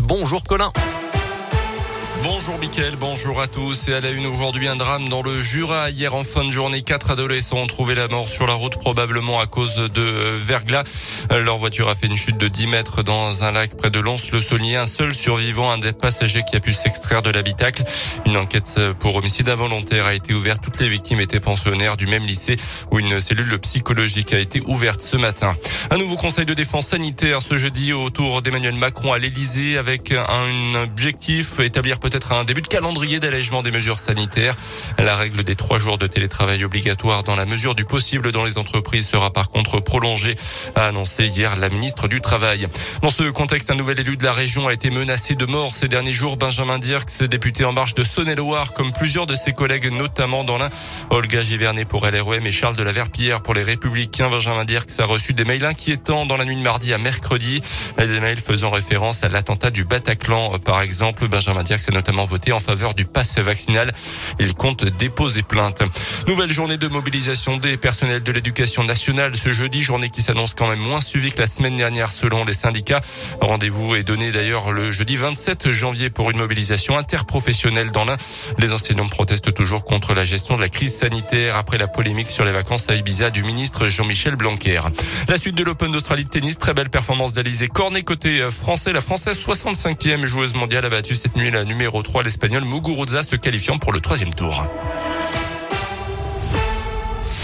Bonjour Colin. Bonjour Mickaël, bonjour à tous. Et à la une aujourd'hui, un drame dans le Jura. Hier en fin de journée, quatre adolescents ont trouvé la mort sur la route, probablement à cause de verglas. Leur voiture a fait une chute de 10 mètres dans un lac près de Lons-le-Saunier. Un seul survivant, un des passagers qui a pu s'extraire de l'habitacle. Une enquête pour homicide involontaire a été ouverte. Toutes les victimes étaient pensionnaires du même lycée où une cellule psychologique a été ouverte ce matin. Un nouveau conseil de défense sanitaire ce jeudi autour d'Emmanuel Macron à l'Elysée avec un objectif, établir peut-être un début de calendrier d'allègement des mesures sanitaires. La règle des trois jours de télétravail obligatoire dans la mesure du possible dans les entreprises sera par contre prolongée, a annoncé hier la ministre du Travail. Dans ce contexte, un nouvel élu de la région a été menacé de mort ces derniers jours. Benjamin Dirks, député en marche de Saône-et-Loire, comme plusieurs de ses collègues, notamment dans l'un, Olga Givernet pour LREM et Charles de la Verpillière pour les Républicains. Benjamin Dirks a reçu des mails inquiétants dans la nuit de mardi à mercredi. Des mails faisant référence à l'attentat du Bataclan, par exemple. Benjamin Dirks notamment voté en faveur du pass vaccinal. Il compte déposer plainte. Nouvelle journée de mobilisation des personnels de l'éducation nationale ce jeudi, journée qui s'annonce quand même moins suivie que la semaine dernière selon les syndicats. Rendez-vous est donné d'ailleurs le jeudi 27 janvier pour une mobilisation interprofessionnelle dans l'un. Les enseignants protestent toujours contre la gestion de la crise sanitaire après la polémique sur les vacances à Ibiza du ministre Jean-Michel Blanquer. La suite de l'Open d'Australie de tennis, très belle performance d'Alizé Cornet côté français. La française 65e joueuse mondiale a battu cette nuit la numéro 3, l'Espagnol Muguruza, se qualifiant pour le troisième tour.